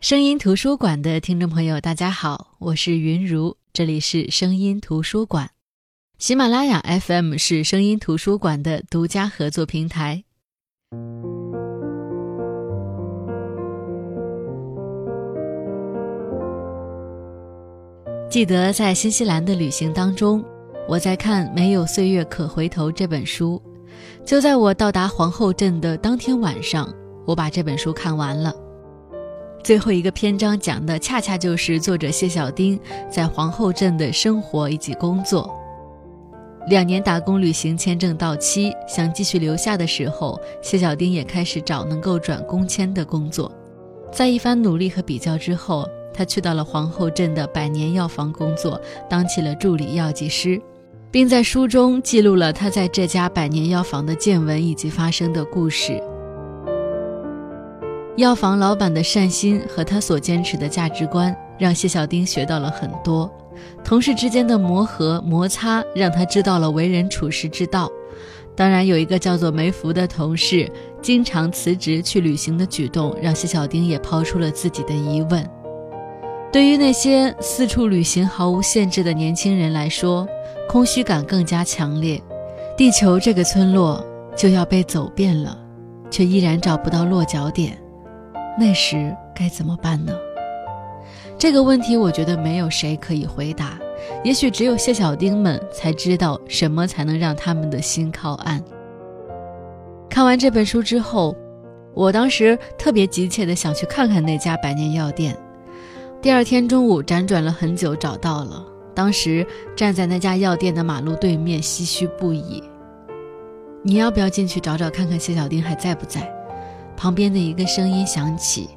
声音图书馆的听众朋友，大家好，我是云如，这里是声音图书馆。喜马拉雅 FM 是声音图书馆的独家合作平台。记得在新西兰的旅行当中，我在看《没有岁月可回头》这本书。就在我到达皇后镇的当天晚上，我把这本书看完了。最后一个篇章讲的恰恰就是作者谢小丁在皇后镇的生活以及工作。两年打工旅行签证到期，想继续留下的时候，谢小丁也开始找能够转工签的工作。在一番努力和比较之后，他去到了皇后镇的百年药房工作，当起了助理药剂师。并在书中记录了他在这家百年药房的见闻以及发生的故事。药房老板的善心和他所坚持的价值观，让谢小丁学到了很多。同事之间的磨合摩擦，让他知道了为人处事之道。当然，有一个叫做梅福的同事，经常辞职去旅行的举动，让谢小丁也抛出了自己的疑问。对于那些四处旅行毫无限制的年轻人来说，空虚感更加强烈。地球这个村落就要被走遍了，却依然找不到落脚点，那时该怎么办呢？这个问题，我觉得没有谁可以回答。也许只有谢小丁们才知道什么才能让他们的心靠岸。看完这本书之后，我当时特别急切地想去看看那家百年药店。第二天中午辗转了很久，找到了。当时站在那家药店的马路对面，唏嘘不已。你要不要进去找找看看谢小丁还在不在？旁边的一个声音响起。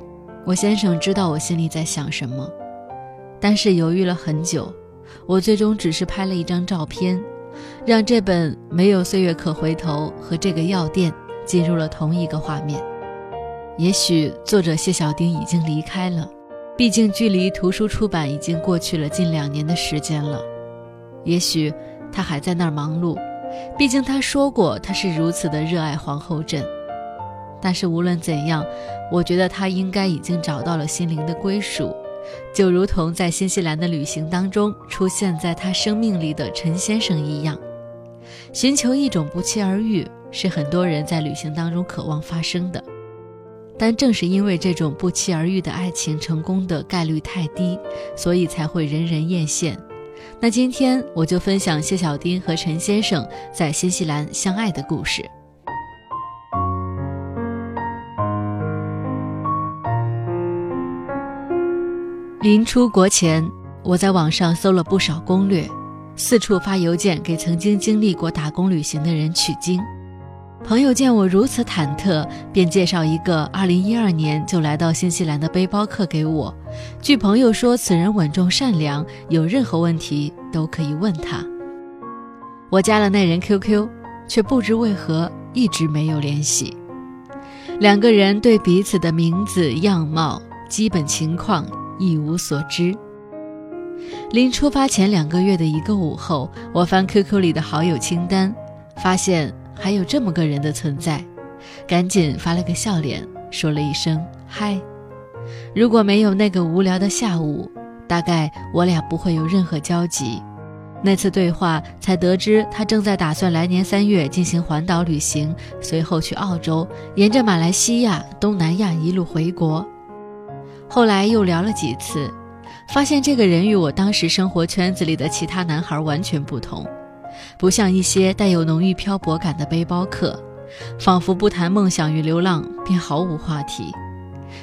我先生知道我心里在想什么，但是犹豫了很久，我最终只是拍了一张照片，让这本没有岁月可回头和这个药店进入了同一个画面。也许作者谢小丁已经离开了。毕竟，距离图书出版已经过去了近两年的时间了。也许他还在那儿忙碌，毕竟他说过他是如此的热爱皇后镇。但是无论怎样，我觉得他应该已经找到了心灵的归属，就如同在新西兰的旅行当中出现在他生命里的陈先生一样。寻求一种不期而遇，是很多人在旅行当中渴望发生的。但正是因为这种不期而遇的爱情成功的概率太低，所以才会人人艳羡。那今天我就分享谢小丁和陈先生在新西兰相爱的故事。临出国前，我在网上搜了不少攻略，四处发邮件给曾经经历过打工旅行的人取经。朋友见我如此忐忑，便介绍一个2012年就来到新西兰的背包客给我。据朋友说，此人稳重善良，有任何问题都可以问他。我加了那人 QQ，却不知为何一直没有联系。两个人对彼此的名字、样貌、基本情况一无所知。临出发前两个月的一个午后，我翻 QQ 里的好友清单，发现。还有这么个人的存在，赶紧发了个笑脸，说了一声嗨。如果没有那个无聊的下午，大概我俩不会有任何交集。那次对话才得知，他正在打算来年三月进行环岛旅行，随后去澳洲，沿着马来西亚、东南亚一路回国。后来又聊了几次，发现这个人与我当时生活圈子里的其他男孩完全不同。不像一些带有浓郁漂泊感的背包客，仿佛不谈梦想与流浪便毫无话题，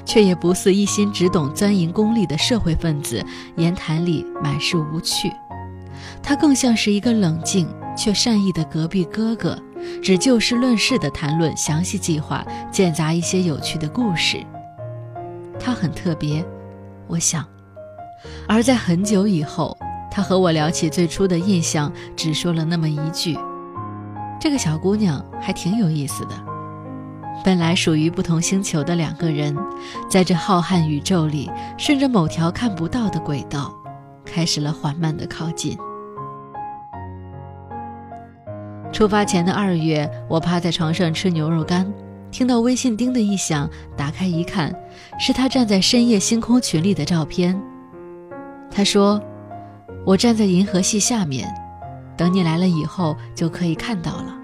却也不似一心只懂钻营功利的社会分子，言谈里满是无趣。他更像是一个冷静却善意的隔壁哥哥，只就事论事地谈论详细计划，间杂一些有趣的故事。他很特别，我想。而在很久以后。他和我聊起最初的印象，只说了那么一句：“这个小姑娘还挺有意思的。”本来属于不同星球的两个人，在这浩瀚宇宙里，顺着某条看不到的轨道，开始了缓慢的靠近。出发前的二月，我趴在床上吃牛肉干，听到微信叮的一响，打开一看，是他站在深夜星空群里的照片。他说：“我站在银河系下面，等你来了以后就可以看到了。”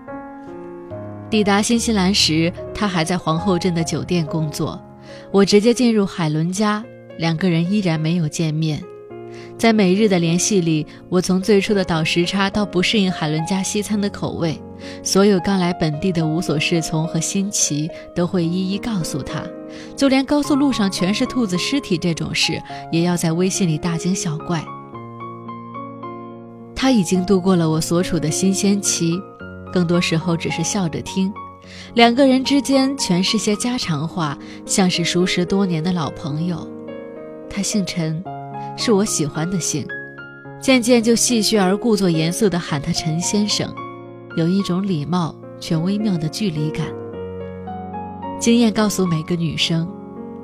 抵达新西兰时，他还在皇后镇的酒店工作。我直接进入海伦家，两个人依然没有见面。在每日的联系里，我从最初的倒时差到不适应海伦家西餐的口味，所有刚来本地的无所适从和新奇都会一一告诉他，就连高速路上全是兔子尸体这种事，也要在微信里大惊小怪。他已经度过了我所处的新鲜期，更多时候只是笑着听，两个人之间全是些家常话，像是熟识多年的老朋友。他姓陈。是我喜欢的姓，渐渐就戏谑而故作严肃地喊他陈先生，有一种礼貌却微妙的距离感。经验告诉每个女生，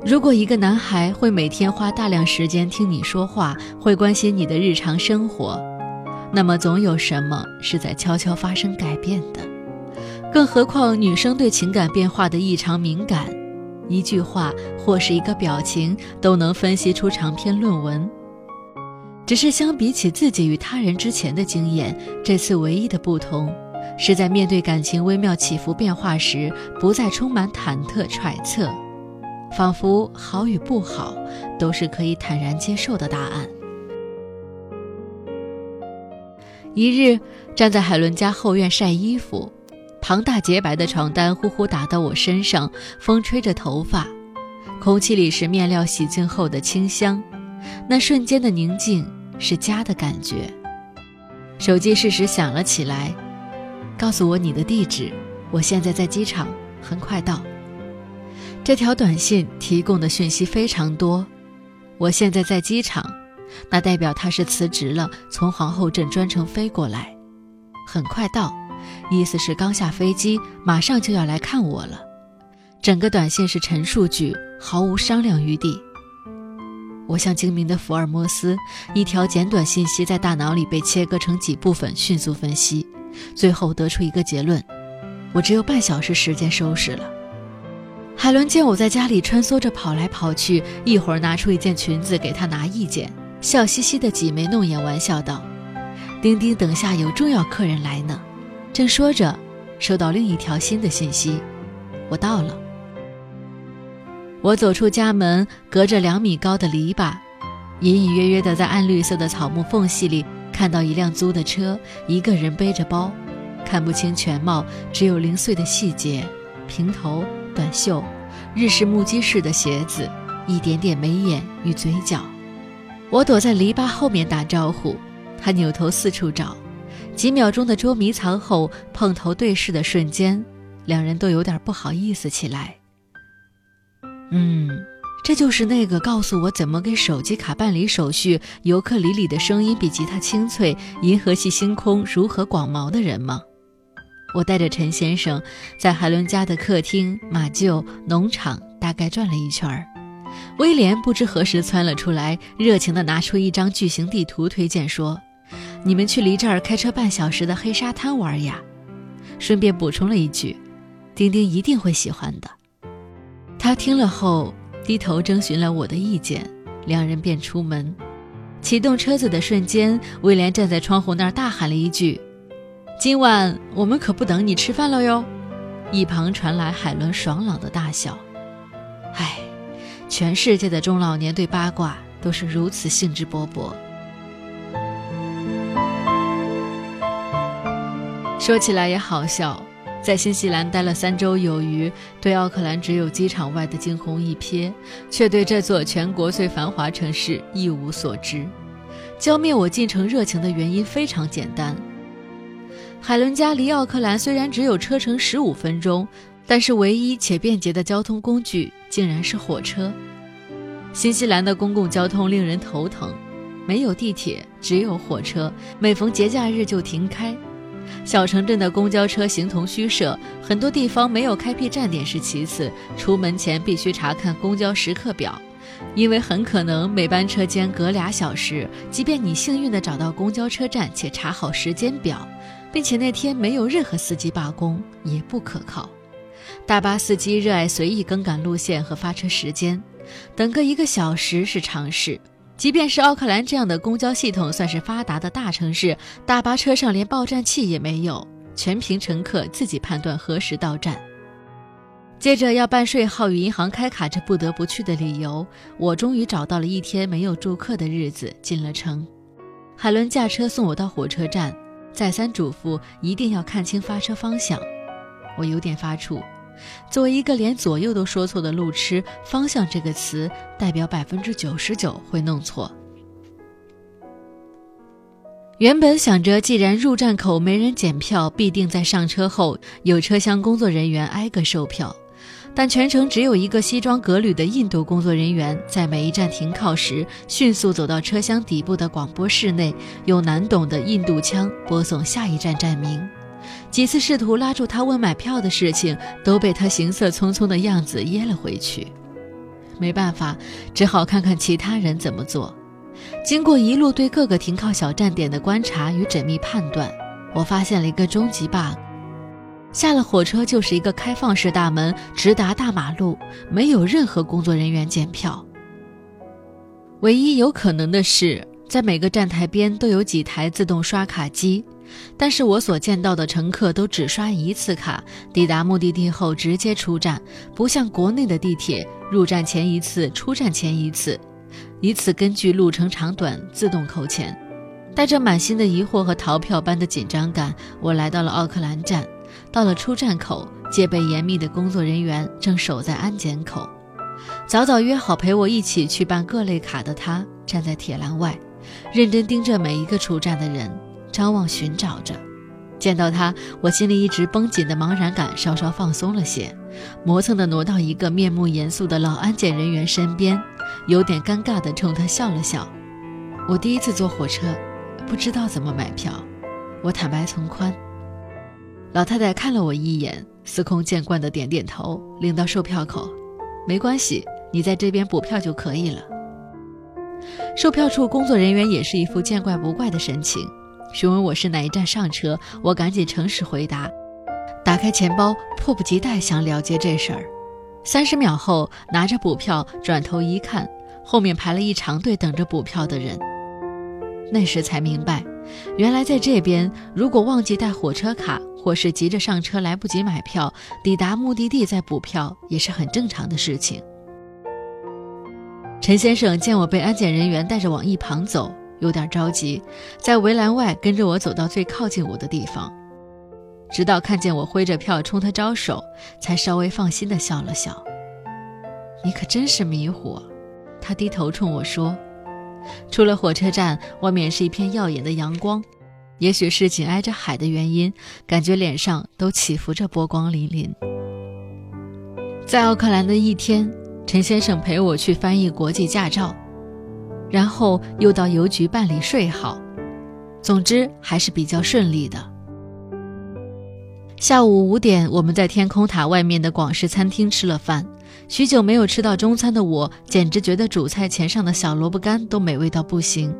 如果一个男孩会每天花大量时间听你说话，会关心你的日常生活，那么总有什么是在悄悄发生改变的。更何况女生对情感变化的异常敏感，一句话或是一个表情都能分析出长篇论文。只是相比起自己与他人之前的经验，这次唯一的不同，是在面对感情微妙起伏变化时，不再充满忐忑揣测，仿佛好与不好都是可以坦然接受的答案。一日，站在海伦家后院晒衣服，庞大洁白的床单呼呼打到我身上，风吹着头发，空气里是面料洗净后的清香。那瞬间的宁静是家的感觉。手机适时响了起来，告诉我你的地址。我现在在机场，很快到。这条短信提供的讯息非常多。我现在在机场，那代表他是辞职了，从皇后镇专程飞过来。很快到，意思是刚下飞机，马上就要来看我了。整个短信是陈述句，毫无商量余地。我像精明的福尔摩斯，一条简短信息在大脑里被切割成几部分，迅速分析，最后得出一个结论：我只有半小时时间收拾了。海伦见我在家里穿梭着跑来跑去，一会儿拿出一件裙子给她拿意见，笑嘻嘻的挤眉弄眼玩笑道：“丁丁，等下有重要客人来呢。”正说着，收到另一条新的信息：“我到了。”我走出家门，隔着两米高的篱笆，隐隐约约地在暗绿色的草木缝隙里看到一辆租的车，一个人背着包，看不清全貌，只有零碎的细节：平头、短袖、日式木屐式的鞋子，一点点眉眼与嘴角。我躲在篱笆后面打招呼，他扭头四处找，几秒钟的捉迷藏后，碰头对视的瞬间，两人都有点不好意思起来。嗯，这就是那个告诉我怎么给手机卡办理手续、尤克里里的声音比吉他清脆、银河系星空如何广袤的人吗？我带着陈先生在海伦家的客厅、马厩、农场大概转了一圈儿。威廉不知何时窜了出来，热情地拿出一张巨型地图，推荐说：“你们去离这儿开车半小时的黑沙滩玩呀。”顺便补充了一句：“丁丁一定会喜欢的。”他听了后低头征询了我的意见，两人便出门。启动车子的瞬间，威廉站在窗户那儿大喊了一句：“今晚我们可不等你吃饭了哟！”一旁传来海伦爽朗的大笑。唉，全世界的中老年对八卦都是如此兴致勃勃。说起来也好笑。在新西兰待了三周有余，对奥克兰只有机场外的惊鸿一瞥，却对这座全国最繁华城市一无所知。浇灭我进城热情的原因非常简单：海伦家离奥克兰虽然只有车程十五分钟，但是唯一且便捷的交通工具竟然是火车。新西兰的公共交通令人头疼，没有地铁，只有火车，每逢节假日就停开。小城镇的公交车形同虚设，很多地方没有开辟站点是其次，出门前必须查看公交时刻表，因为很可能每班车间隔俩小时。即便你幸运地找到公交车站且查好时间表，并且那天没有任何司机罢工，也不可靠。大巴司机热爱随意更改路线和发车时间，等个一个小时是常事。即便是奥克兰这样的公交系统算是发达的大城市，大巴车上连报站器也没有，全凭乘客自己判断何时到站。接着要办税号与银行开卡这不得不去的理由，我终于找到了一天没有住客的日子，进了城。海伦驾车送我到火车站。再三嘱咐一定要看清发车方向，我有点发怵。作为一个连左右都说错的路痴，方向这个词代表百分之九十九会弄错。原本想着，既然入站口没人检票，必定在上车后有车厢工作人员挨个售票。但全程只有一个西装革履的印度工作人员，在每一站停靠时，迅速走到车厢底部的广播室内，用难懂的印度腔播送下一站站名。几次试图拉住他问买票的事情，都被他行色匆匆的样子噎了回去。没办法，只好看看其他人怎么做。经过一路对各个停靠小站点的观察与缜密判断，我发现了一个终极 bug。下了火车就是一个开放式大门，直达大马路，没有任何工作人员检票。唯一有可能的是，在每个站台边都有几台自动刷卡机，但是我所见到的乘客都只刷一次卡，抵达目的地后直接出站，不像国内的地铁，入站前一次，出站前一次，以此根据路程长短自动扣钱。带着满心的疑惑和逃票般的紧张感，我来到了奥克兰站。到了出站口，戒备严密的工作人员正守在安检口。早早约好陪我一起去办各类卡的他，站在铁栏外，认真盯着每一个出站的人，张望寻找着。见到他，我心里一直绷紧的茫然感稍稍放松了些，磨蹭地挪到一个面目严肃的老安检人员身边，有点尴尬地冲他笑了笑。我第一次坐火车，不知道怎么买票，我坦白从宽。老太太看了我一眼，司空见惯的点点头，领到售票口。没关系，你在这边补票就可以了。售票处工作人员也是一副见怪不怪的神情，询问我是哪一站上车，我赶紧诚实回答，打开钱包，迫不及待想了解这事儿。三十秒后，拿着补票转头一看，后面排了一长队等着补票的人。那时才明白，原来在这边，如果忘记带火车卡。或是急着上车来不及买票，抵达目的地再补票也是很正常的事情。陈先生见我被安检人员带着往一旁走，有点着急，在围栏外跟着我走到最靠近我的地方，直到看见我挥着票冲他招手，才稍微放心的笑了笑。你可真是迷糊，他低头冲我说。出了火车站，外面是一片耀眼的阳光。也许是紧挨着海的原因，感觉脸上都起伏着波光粼粼。在奥克兰的一天，陈先生陪我去翻译国际驾照，然后又到邮局办理税号。总之还是比较顺利的。下午五点，我们在天空塔外面的广式餐厅吃了饭。许久没有吃到中餐的我，简直觉得主菜前上的小萝卜干都美味到不行。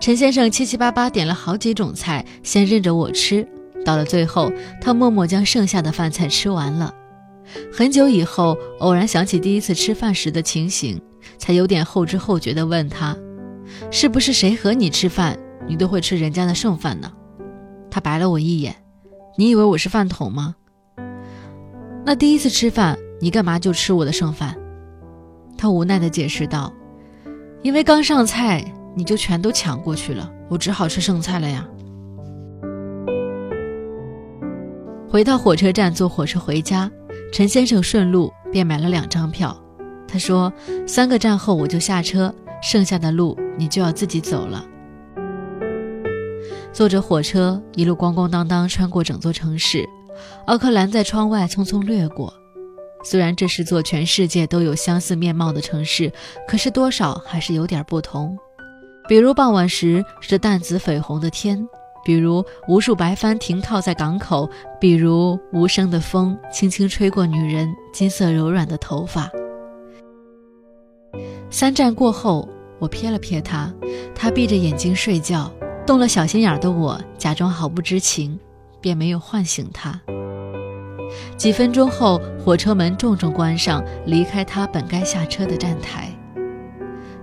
陈先生七七八八点了好几种菜，先任着我吃。到了最后，他默默将剩下的饭菜吃完了。很久以后，偶然想起第一次吃饭时的情形，才有点后知后觉地问他：“是不是谁和你吃饭，你都会吃人家的剩饭呢？”他白了我一眼：“你以为我是饭桶吗？”那第一次吃饭，你干嘛就吃我的剩饭？他无奈地解释道：“因为刚上菜。”你就全都抢过去了，我只好吃剩菜了呀。回到火车站，坐火车回家，陈先生顺路便买了两张票。他说：“三个站后我就下车，剩下的路你就要自己走了。”坐着火车一路咣咣当当穿过整座城市，奥克兰在窗外匆匆掠过。虽然这是座全世界都有相似面貌的城市，可是多少还是有点不同。比如傍晚时是淡紫绯红的天，比如无数白帆停靠在港口，比如无声的风轻轻吹过女人金色柔软的头发。三站过后，我瞥了瞥他，他闭着眼睛睡觉。动了小心眼的我，假装毫不知情，便没有唤醒他。几分钟后，火车门重重关上，离开他本该下车的站台。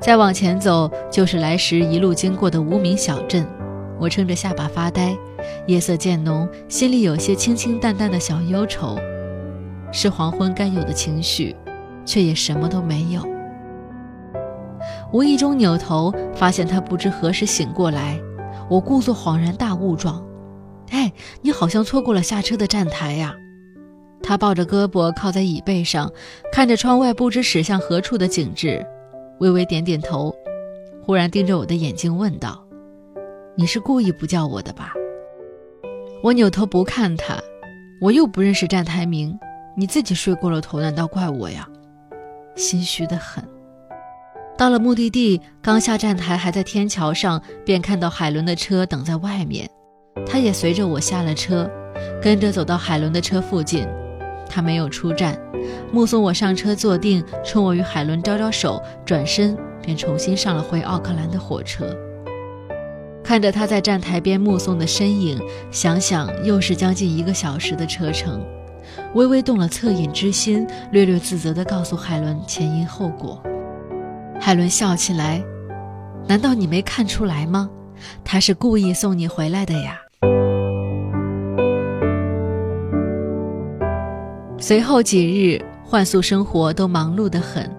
再往前走，就是来时一路经过的无名小镇。我撑着下巴发呆，夜色渐浓，心里有些清清淡淡的小忧愁，是黄昏该有的情绪，却也什么都没有。无意中扭头，发现他不知何时醒过来，我故作恍然大悟状：“哎，你好像错过了下车的站台呀。”他抱着胳膊靠在椅背上，看着窗外不知驶向何处的景致，微微点点头，忽然盯着我的眼睛问道。你是故意不叫我的吧？我扭头不看他，我又不认识站台名，你自己睡过了头，难道怪我呀？心虚的很。到了目的地，刚下站台，还在天桥上，便看到海伦的车等在外面，他也随着我下了车，跟着走到海伦的车附近。他没有出站，目送我上车坐定，冲我与海伦招招手，转身便重新上了回奥克兰的火车。看着他在站台边目送的身影，想想又是将近一个小时的车程，微微动了恻隐之心，略略自责地告诉海伦前因后果。海伦笑起来：“难道你没看出来吗？他是故意送你回来的呀。”随后几日，换宿生活都忙碌得很，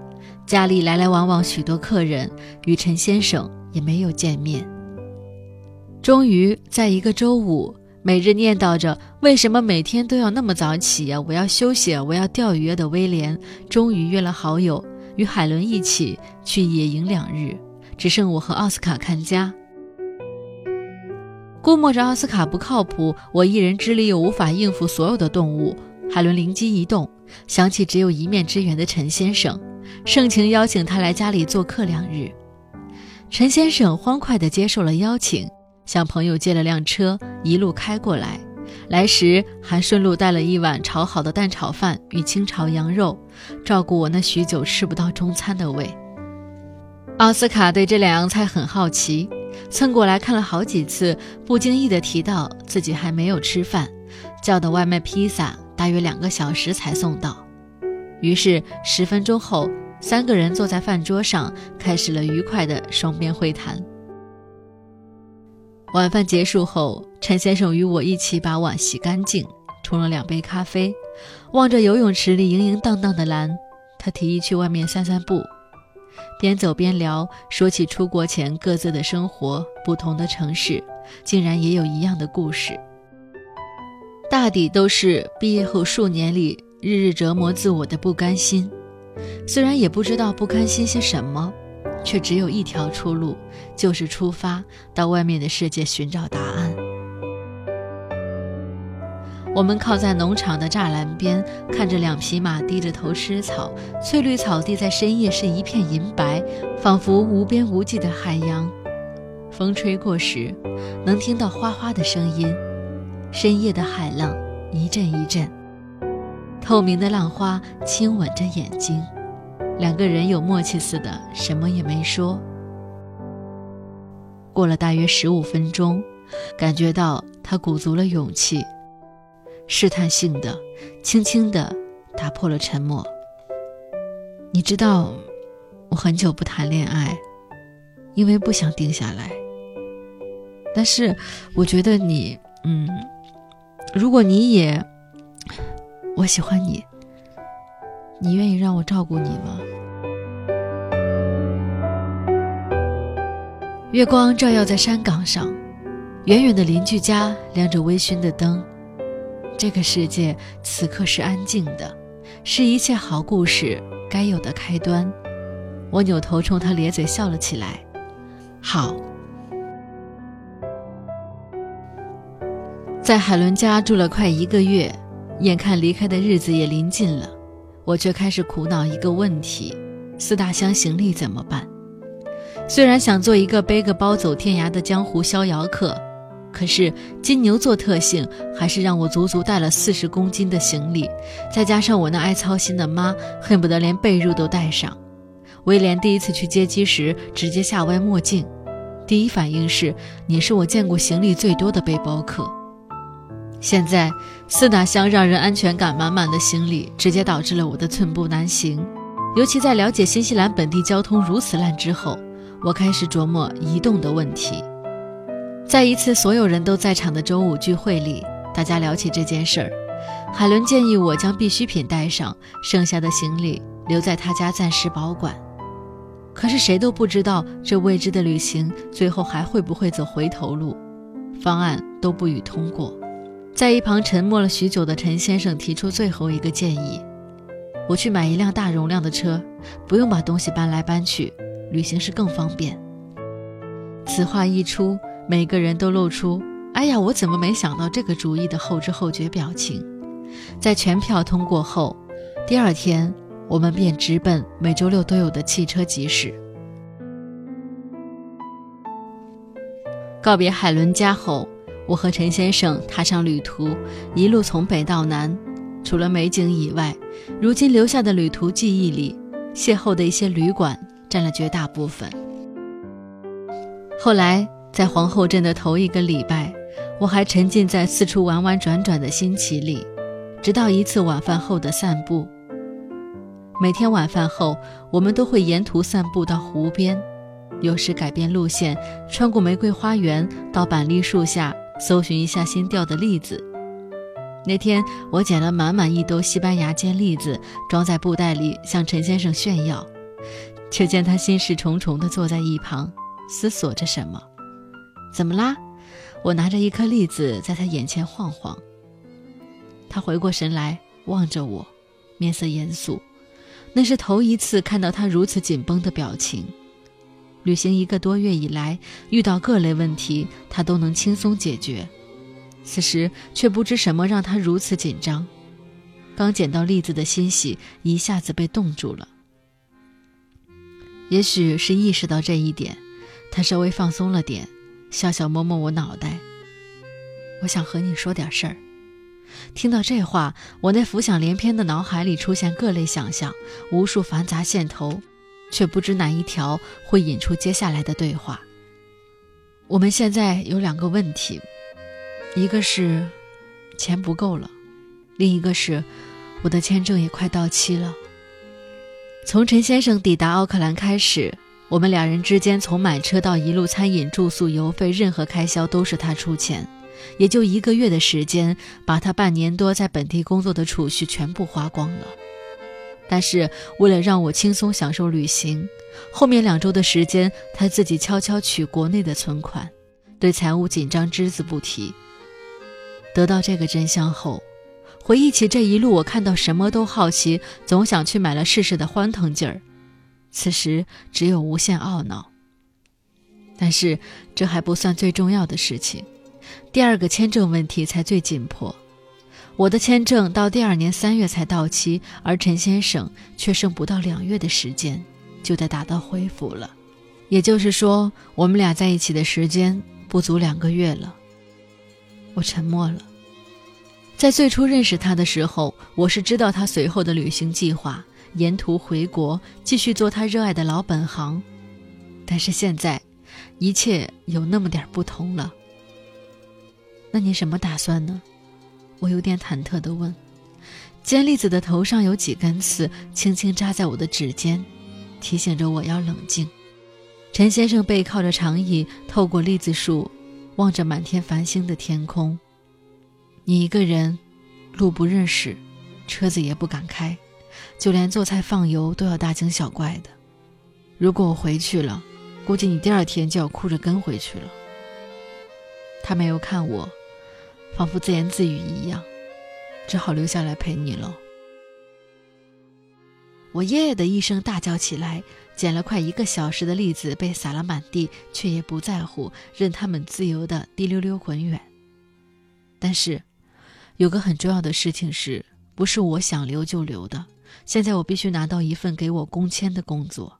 家里来来往往许多客人，与陈先生也没有见面。终于在一个周五，每日念叨着为什么每天都要那么早起呀？我要休息，我要钓鱼的威廉，终于约了好友与海伦一起去野营两日，只剩我和奥斯卡看家。估摸着奥斯卡不靠谱，我一人之力又无法应付所有的动物，海伦灵机一动，想起只有一面之缘的陈先生，盛情邀请他来家里做客两日。陈先生欢快地接受了邀请。向朋友借了辆车，一路开过来，来时还顺路带了一碗炒好的蛋炒饭与清炒羊肉，照顾我那许久吃不到中餐的胃。奥斯卡对这两样菜很好奇，蹭过来看了好几次，不经意地提到自己还没有吃饭，叫的外卖披萨大约两个小时才送到。于是十分钟后，三个人坐在饭桌上，开始了愉快的双边会谈。晚饭结束后，陈先生与我一起把碗洗干净，冲了两杯咖啡，望着游泳池里盈盈荡荡的蓝，他提议去外面散散步。边走边聊，说起出国前各自的生活，不同的城市，竟然也有一样的故事。大抵都是毕业后数年里日日折磨自我的不甘心，虽然也不知道不甘心些什么。却只有一条出路，就是出发到外面的世界寻找答案。我们靠在农场的栅栏边，看着两匹马低着头吃草，翠绿草地在深夜是一片银白，仿佛无边无际的海洋。风吹过时，能听到哗哗的声音。深夜的海浪一阵一阵，透明的浪花亲吻着眼睛。两个人有默契似的，什么也没说。过了大约十五分钟，感觉到他鼓足了勇气，试探性的、轻轻的打破了沉默。你知道，我很久不谈恋爱，因为不想定下来。但是，我觉得你，嗯，如果你也，我喜欢你。你愿意让我照顾你吗？月光照耀在山岗上，远远的邻居家亮着微醺的灯。这个世界此刻是安静的，是一切好故事该有的开端。我扭头冲他咧嘴笑了起来。好，在海伦家住了快一个月，眼看离开的日子也临近了。我却开始苦恼一个问题：四大箱行李怎么办？虽然想做一个背个包走天涯的江湖逍遥客，可是金牛座特性还是让我足足带了四十公斤的行李，再加上我那爱操心的妈，恨不得连被褥都带上。威廉第一次去接机时，直接下歪墨镜，第一反应是：“你是我见过行李最多的背包客。”现在四大箱让人安全感满满的行李，直接导致了我的寸步难行。尤其在了解新西兰本地交通如此烂之后，我开始琢磨移动的问题。在一次所有人都在场的周五聚会里，大家聊起这件事儿，海伦建议我将必需品带上，剩下的行李留在他家暂时保管。可是谁都不知道这未知的旅行最后还会不会走回头路，方案都不予通过。在一旁沉默了许久的陈先生提出最后一个建议：我去买一辆大容量的车，不用把东西搬来搬去，旅行时更方便。此话一出，每个人都露出“哎呀，我怎么没想到这个主意”的后知后觉表情。在全票通过后，第二天。我们便直奔每周六都有的汽车集市。告别海伦家后，我和陈先生踏上旅途，一路从北到南。除了美景以外，如今留下的旅途记忆里，邂逅的一些旅馆占了绝大部分。后来在皇后镇的头一个礼拜，我还沉浸在四处玩玩转转的新奇里，直到一次晚饭后的散步。每天晚饭后，我们都会沿途散步到湖边，有时改变路线，穿过玫瑰花园，到板栗树下搜寻一下新掉的栗子。那天，我捡了满满一兜西班牙尖栗子，装在布袋里，向陈先生炫耀，却见他心事重重地坐在一旁，思索着什么。怎么啦？我拿着一颗栗子在他眼前晃晃。他回过神来，望着我，面色严肃。那是头一次看到他如此紧绷的表情。旅行一个多月以来，遇到各类问题，他都能轻松解决。此时却不知什么让他如此紧张。刚捡到栗子的欣喜一下子被冻住了。也许是意识到这一点，他稍微放松了点，笑笑摸摸我脑袋：“我想和你说点事儿。”听到这话，我那浮想联翩的脑海里出现各类想象，无数繁杂线头，却不知哪一条会引出接下来的对话。我们现在有两个问题，一个是钱不够了，另一个是我的签证也快到期了。从陈先生抵达奥克兰开始，我们两人之间从买车到一路餐饮、住宿、油费，任何开销都是他出钱。也就一个月的时间，把他半年多在本地工作的储蓄全部花光了。但是为了让我轻松享受旅行，后面两周的时间，他自己悄悄取国内的存款，对财务紧张只字不提。得到这个真相后，回忆起这一路，我看到什么都好奇，总想去买了试试的欢腾劲儿。此时只有无限懊恼。但是这还不算最重要的事情。第二个签证问题才最紧迫，我的签证到第二年三月才到期，而陈先生却剩不到两月的时间就得打到恢复了，也就是说，我们俩在一起的时间不足两个月了。我沉默了。在最初认识他的时候，我是知道他随后的旅行计划，沿途回国继续做他热爱的老本行，但是现在，一切有那么点不同了。那你什么打算呢？我有点忐忑地问。尖栗子的头上有几根刺，轻轻扎在我的指尖，提醒着我要冷静。陈先生背靠着长椅，透过栗子树，望着满天繁星的天空。你一个人，路不认识，车子也不敢开，就连做菜放油都要大惊小怪的。如果我回去了，估计你第二天就要哭着跟回去了。他没有看我。仿佛自言自语一样，只好留下来陪你了。我爷爷的一声大叫起来，捡了快一个小时的栗子被撒了满地，却也不在乎，任他们自由的滴溜溜滚远。但是，有个很重要的事情是，不是我想留就留的。现在我必须拿到一份给我工签的工作。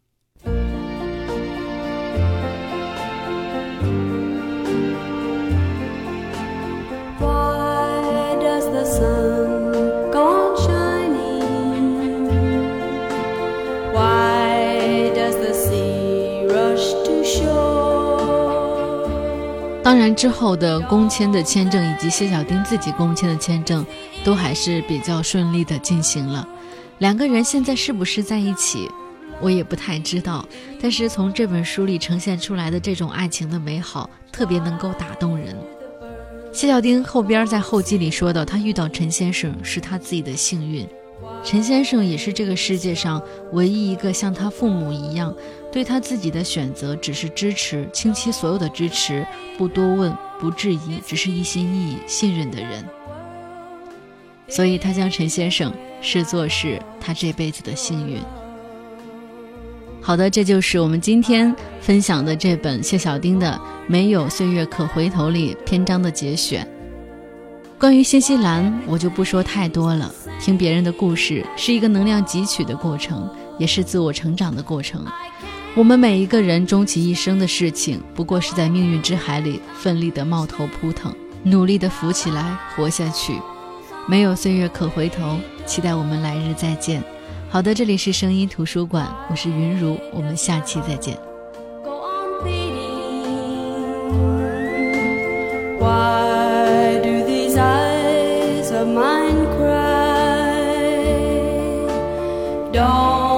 当然，之后的公签的签证以及谢小丁自己公签的签证，都还是比较顺利的进行了。两个人现在是不是在一起，我也不太知道。但是从这本书里呈现出来的这种爱情的美好，特别能够打动人。谢小丁后边在后记里说到，他遇到陈先生是他自己的幸运。陈先生也是这个世界上唯一一个像他父母一样，对他自己的选择只是支持，倾其所有的支持，不多问，不质疑，只是一心一意信任的人。所以他将陈先生视作是他这辈子的幸运。好的，这就是我们今天分享的这本谢小丁的《没有岁月可回头》里篇章的节选。关于新西兰，我就不说太多了。听别人的故事是一个能量汲取的过程，也是自我成长的过程。我们每一个人终其一生的事情，不过是在命运之海里奋力的冒头扑腾，努力的浮起来，活下去。没有岁月可回头，期待我们来日再见。好的，这里是声音图书馆，我是云如，我们下期再见。Mine cry, don't.